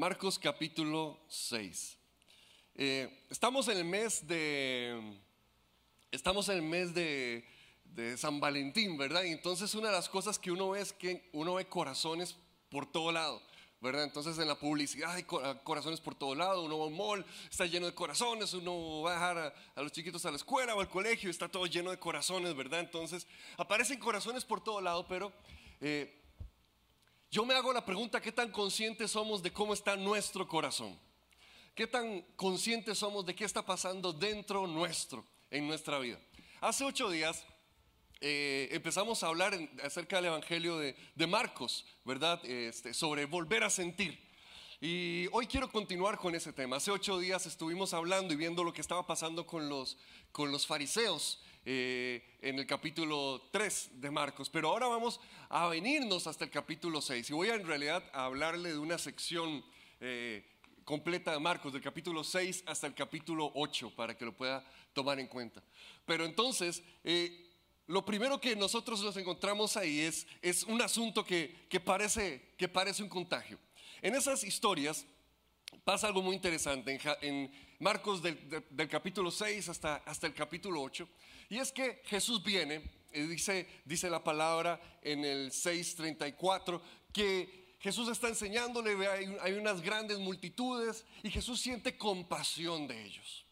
Marcos capítulo 6. Eh, estamos en el mes de. Estamos en el mes de, de San Valentín, ¿verdad? Y entonces una de las cosas que uno ve es que uno ve corazones por todo lado. ¿verdad? Entonces en la publicidad hay corazones por todo lado, uno va a un mall, está lleno de corazones, uno va a dejar a, los chiquitos a la escuela o al colegio, está todo lleno de corazones, ¿verdad? Entonces aparecen corazones por todo lado, pero eh, yo me hago la pregunta, ¿qué tan conscientes somos de cómo está nuestro corazón? ¿Qué tan conscientes somos de qué está pasando dentro nuestro, en nuestra vida? Hace ocho días eh, empezamos a hablar acerca del Evangelio de, Marcos, ¿verdad? Este, sobre volver a sentir. Y hoy quiero continuar con ese tema. Hace ocho días estuvimos hablando y viendo lo que estaba pasando con los, con los fariseos eh, en el capítulo 3 de Marcos, pero ahora vamos a venirnos hasta el capítulo 6 y voy a en realidad a hablarle de una sección eh, completa de Marcos, del capítulo 6 hasta el capítulo 8, para que lo pueda tomar en cuenta. Pero entonces, lo primero que nosotros nos encontramos ahí es, es un asunto que, parece, que parece un contagio. En esas historias pasa algo muy interesante en, Marcos del, capítulo 6 hasta, hasta el capítulo 8, y es que Jesús viene, dice, dice la palabra en el 6.34, que Jesús está enseñándole, hay, hay unas grandes multitudes, y Jesús siente compasión de ellos.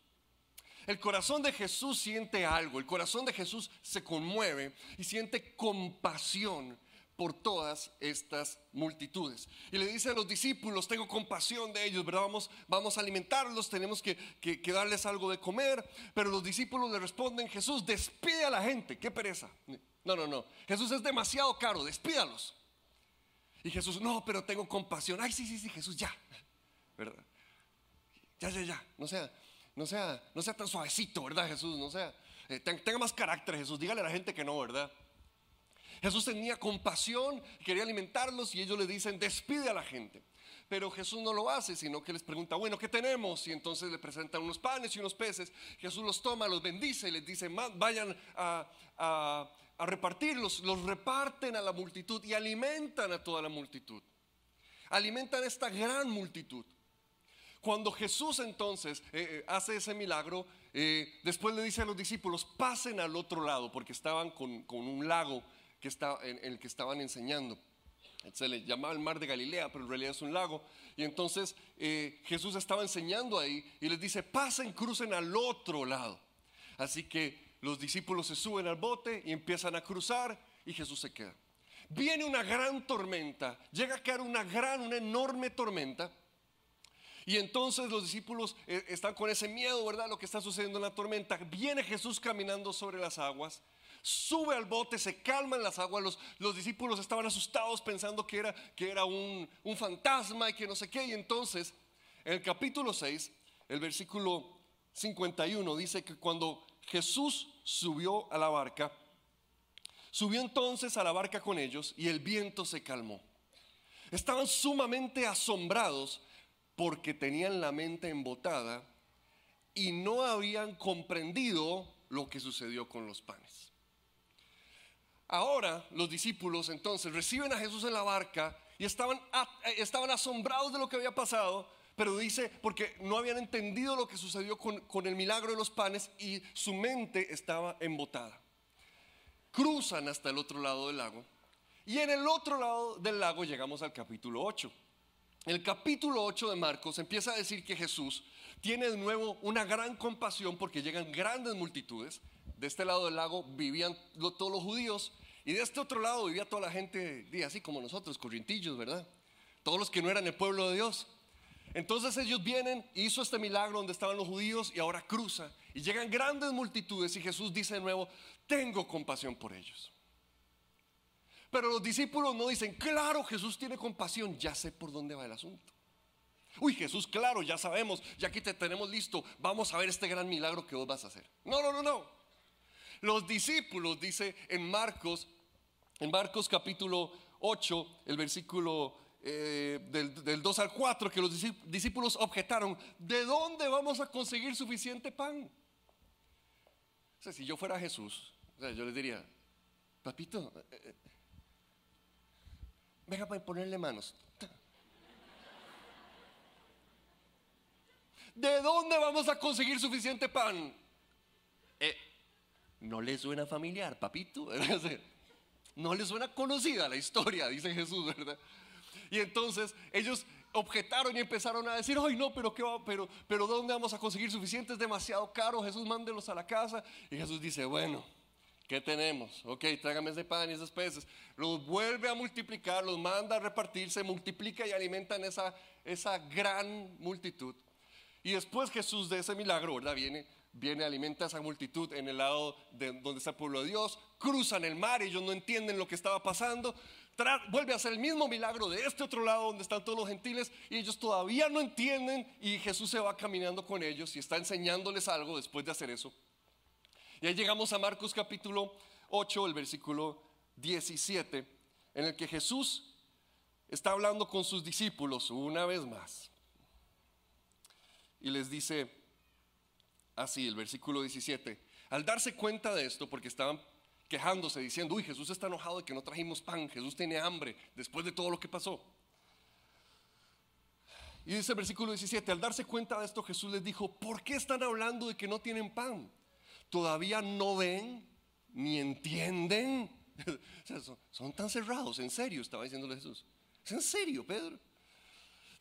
El corazón de Jesús siente algo, el corazón de Jesús se conmueve y siente compasión por todas estas multitudes. Y le dice a los discípulos, tengo compasión de ellos, ¿verdad? Vamos, vamos a alimentarlos, tenemos que, darles algo de comer. Pero los discípulos le responden, Jesús, despide a la gente, qué pereza. No, no, no, Jesús es demasiado caro, despídalos. Y Jesús, no, pero tengo compasión. Ay, sí, sí, sí, Jesús, ya. ¿Verdad? Ya, ya, ya. No sea, no sea, no sea tan suavecito, ¿verdad, Jesús? No sea, eh, tenga más carácter, Jesús. Dígale a la gente que no, ¿verdad? Jesús tenía compasión, quería alimentarlos y ellos le dicen, despide a la gente. Pero Jesús no lo hace, sino que les pregunta, bueno, ¿qué tenemos? Y entonces le presentan unos panes y unos peces. Jesús los toma, los bendice y les dice, vayan a, a repartirlos. Los reparten a la multitud y alimentan a toda la multitud. Alimentan a esta gran multitud. Cuando Jesús entonces eh, eh, hace ese milagro, eh, después le dice a los discípulos, pasen al otro lado, porque estaban con, un lago que está, el que estaban enseñando. Se le llamaba el mar de Galilea, pero en realidad es un lago. Y entonces Jesús estaba enseñando ahí y les dice, pasen, crucen al otro lado. Así que los discípulos se suben al bote y empiezan a cruzar y Jesús se queda. Viene una gran tormenta, llega a caer una gran, una enorme tormenta. Y entonces los discípulos eh, están con ese miedo, ¿verdad? Lo que está sucediendo en la tormenta. Viene Jesús caminando sobre las aguas, sube al bote, se calman las aguas. Los, los discípulos estaban asustados pensando que era, que era un, un fantasma y que no sé qué. Y entonces, en el capítulo 6, el versículo 51 dice que cuando Jesús subió a la barca, subió entonces a la barca con ellos y el viento se calmó. Estaban sumamente asombrados porque tenían la mente embotada y no habían comprendido lo que sucedió con los panes. Ahora los discípulos entonces reciben a Jesús en la barca y estaban, estaban asombrados de lo que había pasado, pero dice, porque no habían entendido lo que sucedió con, con el milagro de los panes y su mente estaba embotada. Cruzan hasta el otro lado del lago y en el otro lado del lago llegamos al capítulo 8 el capítulo 8 de Marcos empieza a decir que Jesús tiene de nuevo una gran compasión porque llegan grandes multitudes. De este lado del lago vivían todos los judíos y de este otro lado vivía toda la gente, así como nosotros, corrientillos, ¿verdad? Todos los que no eran el pueblo de Dios. Entonces ellos vienen, hizo este milagro donde estaban los judíos y ahora cruza y llegan grandes multitudes y Jesús dice de nuevo, tengo compasión por ellos. Pero los discípulos no dicen, claro, Jesús tiene compasión, ya sé por dónde va el asunto. Uy, Jesús, claro, ya sabemos, ya aquí te tenemos listo, vamos a ver este gran milagro que vos vas a hacer. No, no, no, no. Los discípulos, dice en Marcos, en Marcos capítulo 8, el versículo eh, del, 2 al 4, que los discípulos objetaron, ¿de dónde vamos a conseguir suficiente pan? Si yo fuera Jesús, yo les diría, papito, eh, eh, venga para ponerle manos. ¿de dónde vamos a conseguir suficiente pan? ¿No le suena familiar, papito? No le suena conocida la historia, dice Jesús, ¿verdad? Y entonces ellos objetaron y empezaron a decir, ay no, pero qué va, pero, pero ¿dónde vamos a conseguir suficiente? Es demasiado caro, Jesús mándelos a la casa. Y Jesús dice, bueno, ¿qué tenemos? Ok, trágame ese pan y esos peces. Los vuelve a multiplicar, los manda a repartir, se multiplica y alimentan esa, esa gran multitud. Y después Jesús de ese milagro, ¿verdad? Viene, viene, alimenta a esa multitud en el lado de donde está el pueblo de Dios, cruzan el mar, ellos no entienden lo que estaba pasando, vuelve a hacer el mismo milagro de este otro lado donde están todos los gentiles y ellos todavía no entienden y Jesús se va caminando con ellos y está enseñándoles algo después de hacer eso. Y ahí llegamos a Marcos capítulo 8, el versículo 17, en el que Jesús está hablando con sus discípulos una vez más. Y les dice así, el versículo 17, al darse cuenta de esto, porque estaban quejándose, diciendo, uy, Jesús está enojado de que no trajimos pan, Jesús tiene hambre después de todo lo que pasó. Y dice el versículo 17, al darse cuenta de esto Jesús les dijo, ¿por qué están hablando de que no tienen pan? ¿Todavía no ven ni entienden? son, tan cerrados, en serio, estaba diciéndole Jesús. ¿Es en serio, Pedro?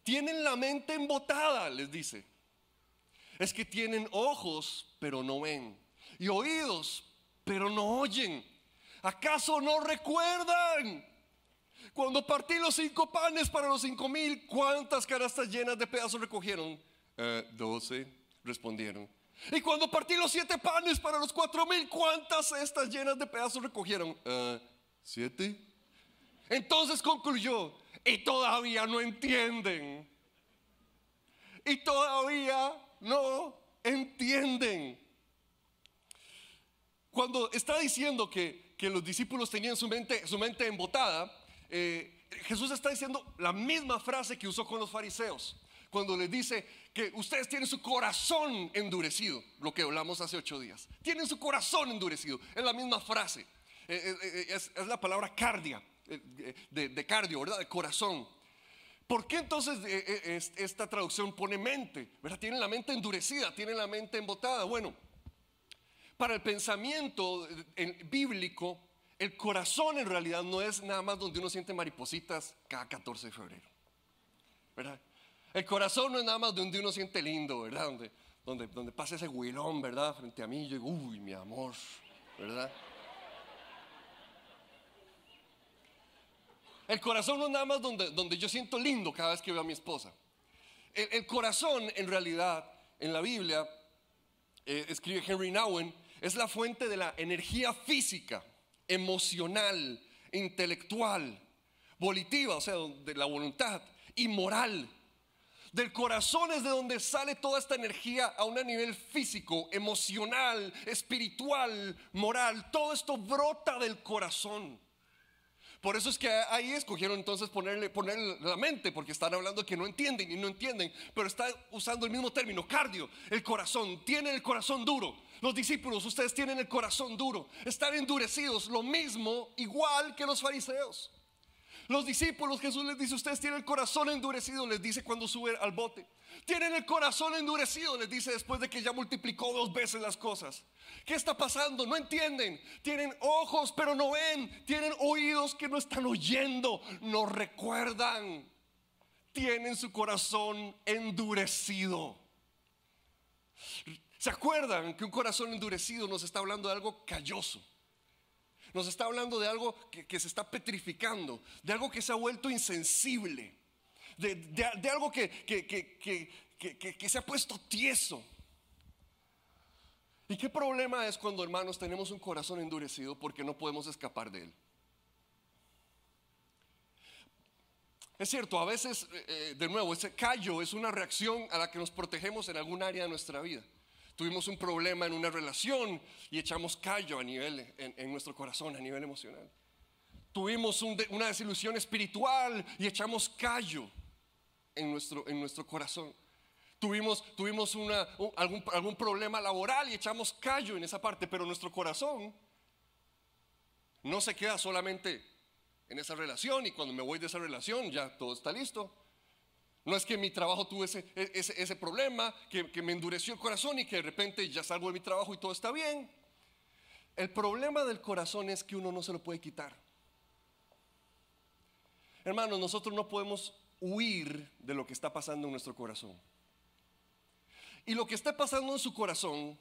Tienen la mente embotada, les dice. Es que tienen ojos, pero no ven. Y oídos, pero no oyen. ¿Acaso no recuerdan? Cuando partí los cinco panes para los cinco mil, ¿cuántas canastas llenas de pedazos recogieron? Eh, doce, respondieron. Y cuando partí los siete panes para los cuatro mil, ¿cuántas cestas llenas de pedazos recogieron? Eh, siete. Entonces concluyó, y todavía no entienden. Y todavía no entienden. Cuando está diciendo que, los discípulos tenían su mente, su mente embotada, eh, Jesús está diciendo la misma frase que usó con los fariseos. Cuando les dice que ustedes tienen su corazón endurecido, lo que hablamos hace ocho días. Tienen su corazón endurecido. Es la misma frase. Eh, eh, es, la palabra cardia, de, cardio, ¿verdad? De corazón. ¿Por qué entonces esta traducción pone mente? ¿verdad? Tienen la mente endurecida, tienen la mente embotada. Bueno, para el pensamiento bíblico, el corazón en realidad no es nada más donde uno siente maripositas cada 14 de febrero. ¿Verdad? El corazón no es nada más donde uno siente lindo, ¿verdad? Donde, donde, donde pasa ese huilón, ¿verdad? Frente a mí, yo digo, uy, mi amor, ¿verdad? El corazón no es nada más donde, yo siento lindo cada vez que veo a mi esposa. El, corazón, en realidad, en la Biblia, eh, escribe Henry Nowen, es la fuente de la energía física, emocional, intelectual, volitiva, o sea, de la voluntad, y moral. Del corazón es de donde sale toda esta energía a un nivel físico, emocional, espiritual, moral. Todo esto brota del corazón. Por eso es que ahí escogieron entonces ponerle, la mente, porque están hablando que no entienden y no entienden, pero está usando el mismo término, cardio, el corazón, tiene el corazón duro. Los discípulos, ustedes tienen el corazón duro, están endurecidos, lo mismo, igual que los fariseos. Los discípulos, Jesús les dice, ustedes tienen el corazón endurecido, les dice cuando sube al bote. Tienen el corazón endurecido, les dice después de que ya multiplicó dos veces las cosas. ¿Qué está pasando? No entienden. Tienen ojos pero no ven. Tienen oídos que no están oyendo. No recuerdan. Tienen su corazón endurecido. ¿Se acuerdan que un corazón endurecido nos está hablando de algo calloso? Nos está hablando de algo que, se está petrificando, de algo que se ha vuelto insensible, de, algo que, se ha puesto tieso. ¿Y qué problema es cuando, hermanos, tenemos un corazón endurecido porque no podemos escapar de él? Es cierto, a veces, eh, eh, de nuevo, ese callo es una reacción a la que nos protegemos en algún área de nuestra vida. Tuvimos un problema en una relación y echamos callo a nivel, en, nuestro corazón, a nivel emocional. Tuvimos una desilusión espiritual y echamos callo en nuestro, en nuestro corazón. Tuvimos, tuvimos una, algún, algún problema laboral y echamos callo en esa parte, pero nuestro corazón no se queda solamente en esa relación y cuando me voy de esa relación ya todo está listo. No es que mi trabajo tuve ese, ese, ese problema, que, que me endureció el corazón y que de repente ya salgo de mi trabajo y todo está bien. El problema del corazón es que uno no se lo puede quitar. Hermanos, nosotros no podemos huir de lo que está pasando en nuestro corazón. Y lo que está pasando en su corazón,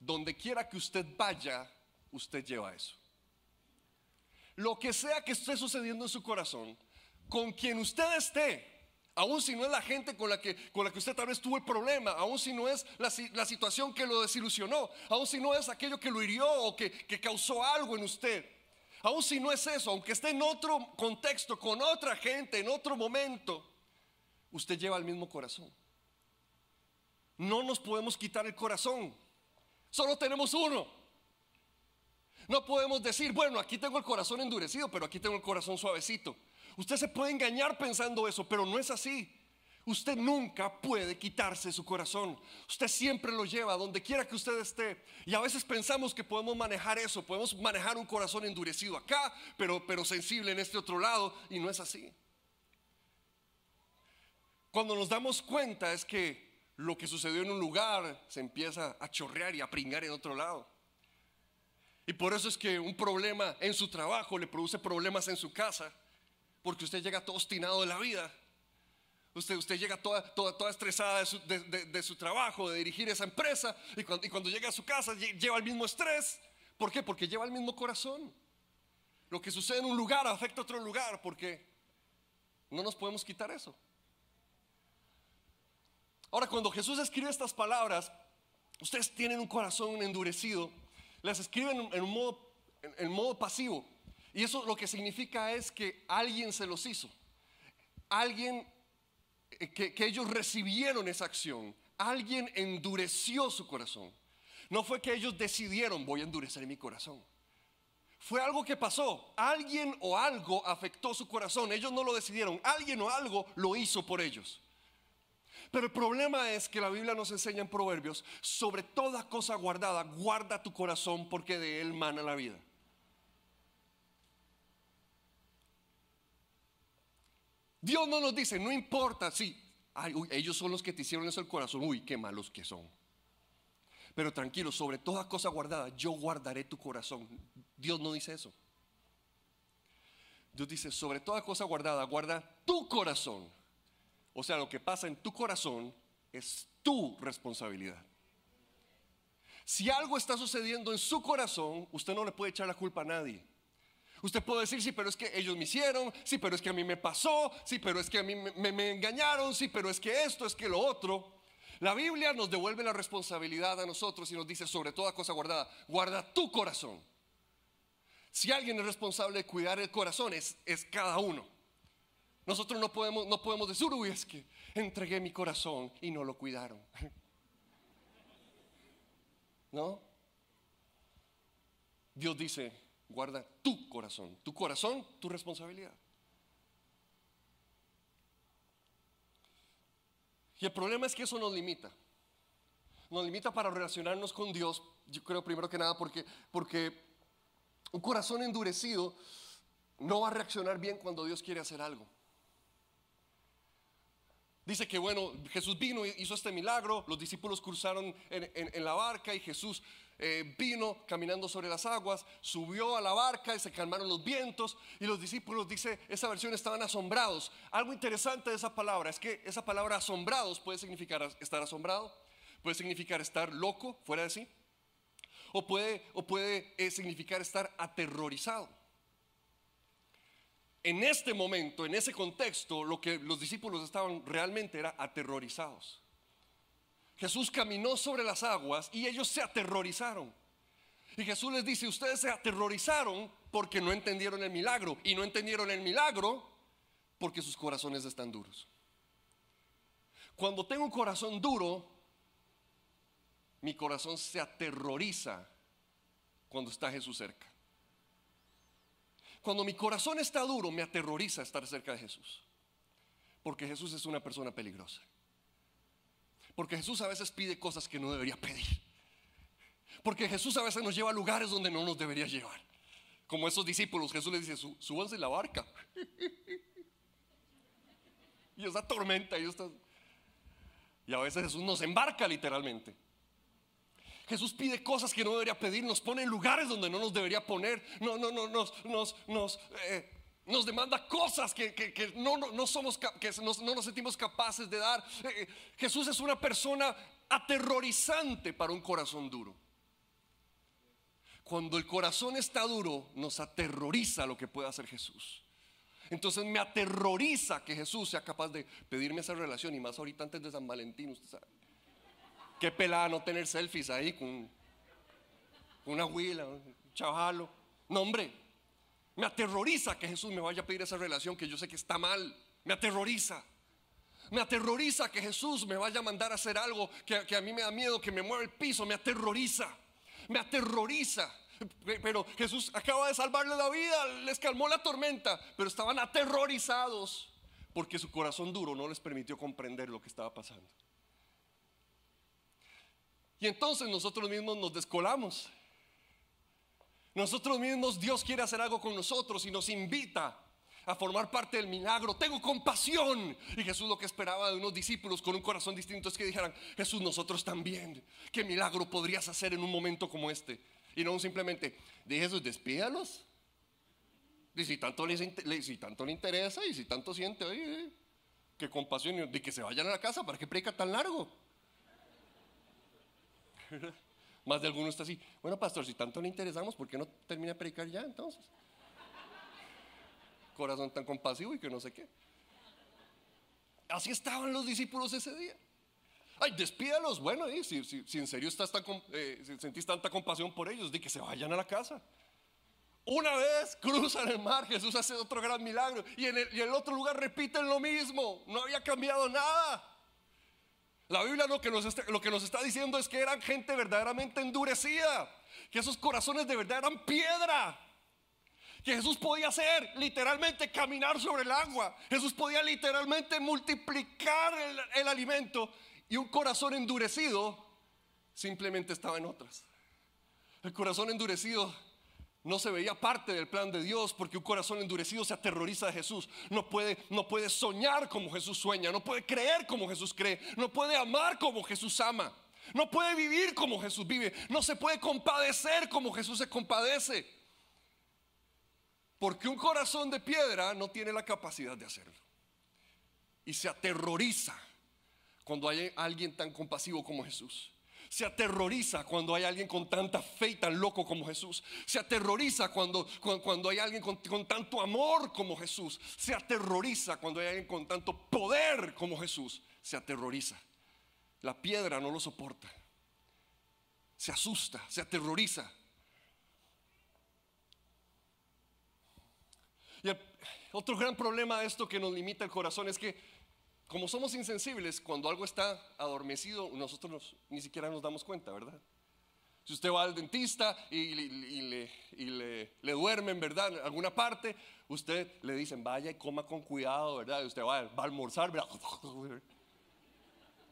donde quiera que usted vaya, usted lleva eso. Lo que sea que esté sucediendo en su corazón, con quien usted esté, aun si no es la gente con la que, con la que usted tal vez tuvo el problema, aun si no es la, la situación que lo desilusionó, aun si no es aquello que lo hirió o que, que causó algo en usted, aun si no es eso, aunque esté en otro contexto, con otra gente, en otro momento, usted lleva el mismo corazón. No nos podemos quitar el corazón, solo tenemos uno. No podemos decir, bueno, aquí tengo el corazón endurecido, pero aquí tengo el corazón suavecito. Usted se puede engañar pensando eso, pero no es así. Usted nunca puede quitarse su corazón. Usted siempre lo lleva donde quiera que usted esté. Y a veces pensamos que podemos manejar eso, podemos manejar un corazón endurecido acá, pero, pero sensible en este otro lado, y no es así. Cuando nos damos cuenta es que lo que sucedió en un lugar se empieza a chorrear y a pringar en otro lado. Y por eso es que un problema en su trabajo le produce problemas en su casa porque usted llega todo obstinado de la vida. Usted, usted llega toda, toda, toda estresada de su, trabajo, de dirigir esa empresa, y cuando, y cuando llega a su casa lleva el mismo estrés. ¿Por qué? Porque lleva el mismo corazón. Lo que sucede en un lugar afecta a otro lugar, porque no nos podemos quitar eso. Ahora, cuando Jesús escribe estas palabras, ustedes tienen un corazón endurecido, las escriben en, un modo, en modo pasivo. Y eso lo que significa es que alguien se los hizo. Alguien eh, que, que ellos recibieron esa acción. Alguien endureció su corazón. No fue que ellos decidieron, voy a endurecer mi corazón. Fue algo que pasó. Alguien o algo afectó su corazón. Ellos no lo decidieron. Alguien o algo lo hizo por ellos. Pero el problema es que la Biblia nos enseña en Proverbios, sobre toda cosa guardada, guarda tu corazón porque de él mana la vida. Dios no nos dice, no importa, sí, ellos son los que te hicieron eso el corazón, uy, qué malos que son. Pero tranquilo, sobre toda cosa guardada, yo guardaré tu corazón. Dios no dice eso. Dios dice, sobre toda cosa guardada, guarda tu corazón. O sea, lo que pasa en tu corazón es tu responsabilidad. Si algo está sucediendo en su corazón, usted no le puede echar la culpa a nadie. Usted puede decir, sí, pero es que ellos me hicieron, sí, pero es que a mí me pasó, sí, pero es que a mí me, me, engañaron, sí, pero es que esto, es que lo otro. La Biblia nos devuelve la responsabilidad a nosotros y nos dice sobre toda cosa guardada, guarda tu corazón. Si alguien es responsable de cuidar el corazón, es, es cada uno. Nosotros no podemos, no podemos decir, uy, es que entregué mi corazón y no lo cuidaron. ¿No? Dios dice, guarda tu corazón. Tu corazón, tu responsabilidad. Y el problema es que eso nos limita. Nos limita para relacionarnos con Dios, yo creo primero que nada porque, porque un corazón endurecido no va a reaccionar bien cuando Dios quiere hacer algo. Dice que bueno, Jesús vino y hizo este milagro, los discípulos cruzaron en, la barca y Jesús eh, vino caminando sobre las aguas, subió a la barca y se calmaron los vientos y los discípulos, dice, esa versión estaban asombrados. Algo interesante de esa palabra es que esa palabra asombrados puede significar estar asombrado, puede significar estar loco, fuera de sí, o puede, o puede eh, significar estar aterrorizado en este momento, en ese contexto, lo que los discípulos estaban realmente era aterrorizados. Jesús caminó sobre las aguas y ellos se aterrorizaron. Y Jesús les dice, ustedes se aterrorizaron porque no entendieron el milagro. Y no entendieron el milagro porque sus corazones están duros. Cuando tengo un corazón duro, mi corazón se aterroriza cuando está Jesús cerca. Cuando mi corazón está duro, me aterroriza estar cerca de Jesús. Porque Jesús es una persona peligrosa. Porque Jesús a veces pide cosas que no debería pedir. Porque Jesús a veces nos lleva a lugares donde no nos debería llevar. Como esos discípulos, Jesús les dice, súbanse la barca. y esa tormenta. Y a veces Jesús nos embarca literalmente. Jesús pide cosas que no debería pedir, nos pone en lugares donde no nos debería poner, no, no, no, nos, nos, nos, eh, nos demanda cosas que, que, no, no, somos, que no nos sentimos capaces de dar. Eh, Jesús es una persona aterrorizante para un corazón duro. Cuando el corazón está duro, nos aterroriza lo que puede hacer Jesús. Entonces me aterroriza que Jesús sea capaz de pedirme esa relación y más ahorita antes de San Valentín, usted sabe. Qué pelada no tener selfies ahí con una huila, un chavalo. No, hombre, me aterroriza que Jesús me vaya a pedir esa relación que yo sé que está mal. Me aterroriza. Me aterroriza que Jesús me vaya a mandar a hacer algo que, a mí me da miedo, que me mueva el piso. Me aterroriza. Me aterroriza. Pero Jesús acaba de salvarle la vida, les calmó la tormenta, pero estaban aterrorizados porque su corazón duro no les permitió comprender lo que estaba pasando. Y entonces nosotros mismos nos descolamos. Nosotros mismos, Dios quiere hacer algo con nosotros y nos invita a formar parte del milagro. Tengo compasión. Y Jesús lo que esperaba de unos discípulos con un corazón distinto es que dijeran, Jesús, nosotros también. ¿Qué milagro podrías hacer en un momento como este? Y no simplemente, de Jesús, despídalos. Y si tanto, les, si tanto le interesa y si tanto siente, oye, que compasión, de que se vayan a la casa, ¿para qué predica tan largo? Más de alguno está así, bueno pastor, si tanto le interesamos, ¿por qué no termina de predicar ya entonces? Corazón tan compasivo y que no sé qué. Así estaban los discípulos ese día. Ay, despídalos. Bueno, si, en serio estás tan, eh, sentís tanta compasión por ellos, di que se vayan a la casa. Una vez cruzan el mar, Jesús hace otro gran milagro. Y en el, otro lugar repiten lo mismo. No había cambiado nada. La Biblia lo que, nos está, lo que nos está diciendo es que eran gente verdaderamente endurecida. Que esos corazones de verdad eran piedra. Que Jesús podía hacer literalmente caminar sobre el agua. Jesús podía literalmente multiplicar el alimento y un corazón endurecido simplemente estaba en otras. El corazón endurecido no se veía parte del plan de Dios porque un corazón endurecido se aterroriza de Jesús. No puede, no puede soñar como Jesús sueña, no puede creer como Jesús cree, no puede amar como Jesús ama, no puede vivir como Jesús vive, no se puede compadecer como Jesús se compadece. Porque un corazón de piedra no tiene la capacidad de hacerlo. Y se aterroriza cuando hay alguien tan compasivo como Jesús. Se aterroriza cuando hay alguien con tanta fe y tan loco como Jesús. Se aterroriza cuando, cuando, hay alguien con, con, tanto amor como Jesús. Se aterroriza cuando hay alguien con tanto poder como Jesús. Se aterroriza. La piedra no lo soporta. Se asusta, se aterroriza. Y otro gran problema de esto que nos limita el corazón es que como somos insensibles, cuando algo está adormecido, nosotros ni siquiera nos damos cuenta, ¿verdad? Si usted va al dentista y, le, le, duermen, ¿verdad? En alguna parte, usted le dicen, vaya y coma con cuidado, ¿verdad? Y usted va, va a almorzar, ¿verdad?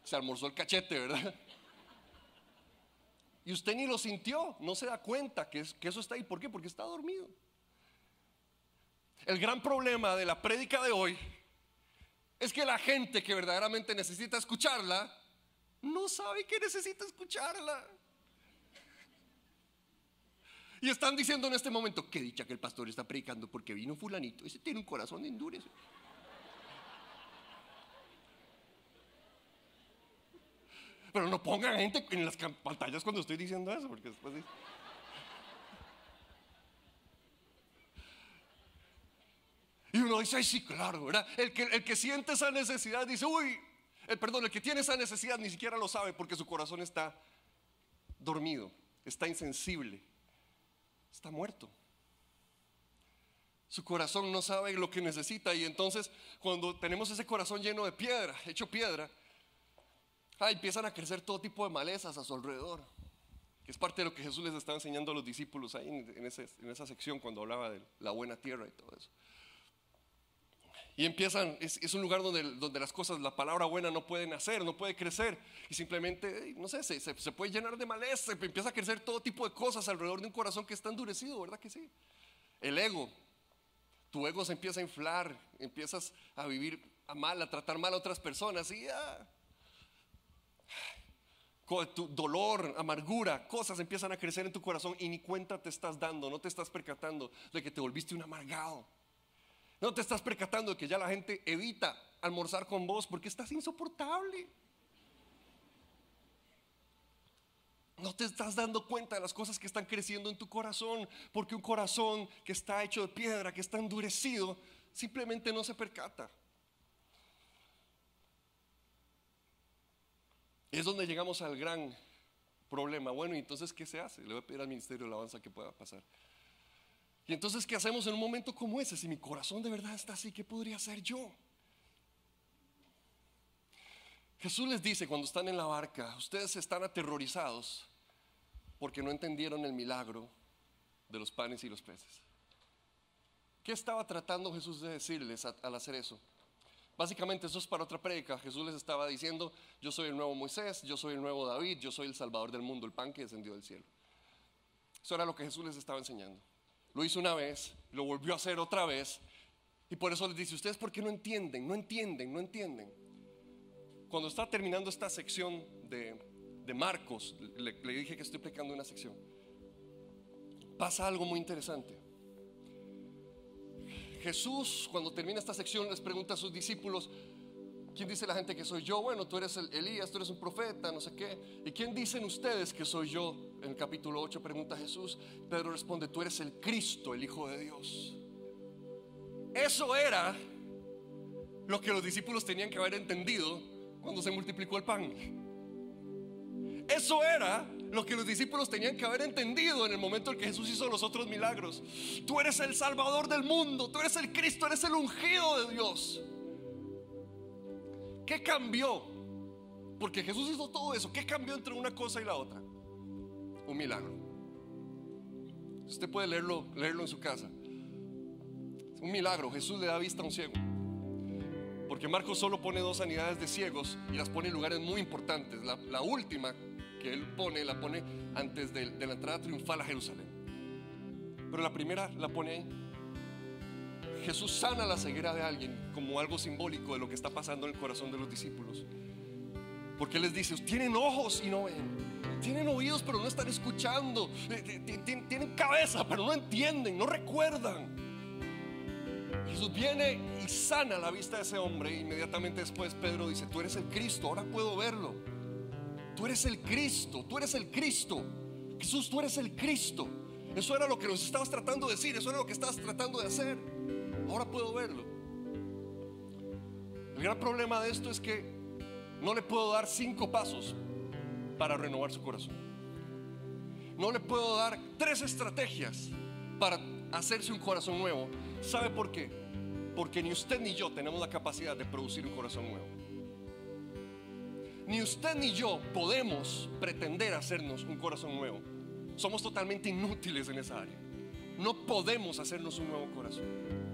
Se almorzó el cachete, ¿verdad? Y usted ni lo sintió, no se da cuenta que, que eso está ahí. ¿Por qué? Porque está dormido. El gran problema de la prédica de hoy es que la gente que verdaderamente necesita escucharla, no sabe que necesita escucharla. Y están diciendo en este momento, qué dicha que el pastor está predicando porque vino fulanito, ese tiene un corazón de endurece. Pero no pongan gente en las pantallas cuando estoy diciendo eso, porque después... Y uno dice, ay, sí, claro, ¿verdad? El que, el que siente esa necesidad dice, uy, el, perdón, el que tiene esa necesidad ni siquiera lo sabe porque su corazón está dormido, está insensible, está muerto. Su corazón no sabe lo que necesita y entonces cuando tenemos ese corazón lleno de piedra, hecho piedra, ah, empiezan a crecer todo tipo de malezas a su alrededor, que es parte de lo que Jesús les está enseñando a los discípulos ahí en, en esa sección cuando hablaba de la buena tierra y todo eso. Y empiezan, es, un lugar donde, donde, las cosas, la palabra buena no pueden nacer, no puede crecer. Y simplemente, no sé, se, se, puede llenar de maleza, empieza a crecer todo tipo de cosas alrededor de un corazón que está endurecido, ¿verdad que sí? El ego, tu ego se empieza a inflar, empiezas a vivir a mal, a tratar mal a otras personas y ya. Tu dolor, amargura, cosas empiezan a crecer en tu corazón y ni cuenta te estás dando, no te estás percatando de que te volviste un amargado. No te estás percatando de que ya la gente evita almorzar con vos porque estás insoportable. No te estás dando cuenta de las cosas que están creciendo en tu corazón, porque un corazón que está hecho de piedra, que está endurecido, simplemente no se percata. Es donde llegamos al gran problema. Bueno, ¿y entonces qué se hace? Le voy a pedir al Ministerio de Alabanza que pueda pasar. Y entonces, ¿qué hacemos en un momento como ese? Si mi corazón de verdad está así, ¿qué podría hacer yo? Jesús les dice cuando están en la barca, ustedes están aterrorizados porque no entendieron el milagro de los panes y los peces. ¿Qué estaba tratando Jesús de decirles al hacer eso? Básicamente eso es para otra predica. Jesús les estaba diciendo, yo soy el nuevo Moisés, yo soy el nuevo David, yo soy el Salvador del mundo, el pan que descendió del cielo. Eso era lo que Jesús les estaba enseñando. Lo hizo una vez, lo volvió a hacer otra vez, y por eso les dice, ustedes por qué no entienden, no entienden, no entienden cuando está terminando esta sección de, Marcos, le, dije que estoy explicando una sección, pasa algo muy interesante. Jesús, cuando termina esta sección, les pregunta a sus discípulos, ¿quién dice la gente que soy yo? Bueno, tú eres el Elías, tú eres un profeta, no sé qué. ¿Y quién dicen ustedes que soy yo? En el capítulo 8 pregunta Jesús. Pedro responde, tú eres el Cristo, el Hijo de Dios. Eso era lo que los discípulos tenían que haber entendido cuando se multiplicó el pan. Eso era lo que los discípulos tenían que haber entendido en el momento en que Jesús hizo los otros milagros. Tú eres el Salvador del mundo, tú eres el Cristo, eres el ungido de Dios. ¿Qué cambió? Porque Jesús hizo todo eso. ¿Qué cambió entre una cosa y la otra? Un milagro. Usted puede leerlo, leerlo en su casa. Un milagro. Jesús le da vista a un ciego. Porque Marcos solo pone dos sanidades de ciegos y las pone en lugares muy importantes. La, última que él pone, la pone antes de, la entrada triunfal a Jerusalén. Pero la primera la pone ahí. Jesús sana la ceguera de alguien como algo simbólico de lo que está pasando en el corazón de los discípulos. Porque les dice, tienen ojos y no ven. Tienen oídos pero no están escuchando. Eh, tienen cabeza pero no entienden, no recuerdan. Jesús viene y sana la vista de ese hombre. Inmediatamente después Pedro dice, tú eres el Cristo, ahora puedo verlo. Tú eres el Cristo, tú eres el Cristo. Jesús, tú eres el Cristo. Eso era lo que nos estabas tratando de decir, eso era lo que estabas tratando de hacer. Ahora puedo verlo. El gran problema de esto es que no le puedo dar cinco pasos para renovar su corazón. No le puedo dar tres estrategias para hacerse un corazón nuevo. ¿Sabe por qué? Porque ni usted ni yo tenemos la capacidad de producir un corazón nuevo. Ni usted ni yo podemos pretender hacernos un corazón nuevo. Somos totalmente inútiles en esa área. No podemos hacernos un nuevo corazón.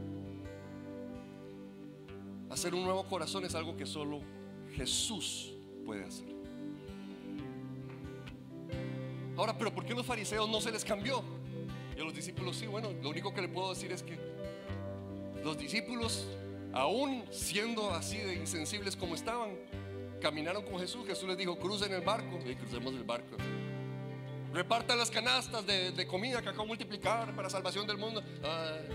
Hacer un nuevo corazón es algo que solo Jesús puede hacer. Ahora, pero ¿por qué los fariseos no se les cambió? Y a los discípulos sí, bueno, lo único que le puedo decir es que los discípulos, aún siendo así de insensibles como estaban, caminaron con Jesús. Jesús les dijo, crucen el barco. Y crucemos el barco. Repartan las canastas de, comida que acabo de multiplicar para salvación del mundo.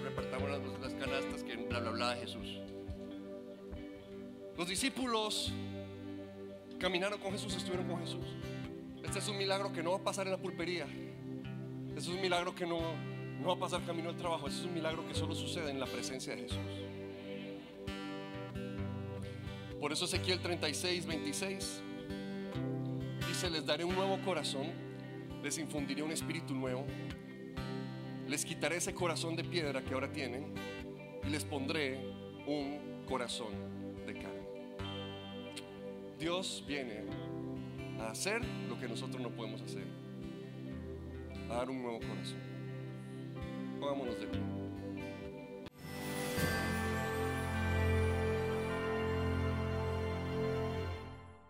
repartamos las, canastas que bla bla bla Jesús. Los discípulos caminaron con Jesús, estuvieron con Jesús. Este es un milagro que no va a pasar en la pulpería. Este es un milagro que no, no va a pasar camino al trabajo. Este es un milagro que solo sucede en la presencia de Jesús. Por eso Ezequiel 36, 26 dice, les daré un nuevo corazón, les infundiré un espíritu nuevo, les quitaré ese corazón de piedra que ahora tienen y les pondré un corazón. Dios viene a hacer lo que nosotros no podemos hacer a dar un nuevo corazón. Pongámonos de pie.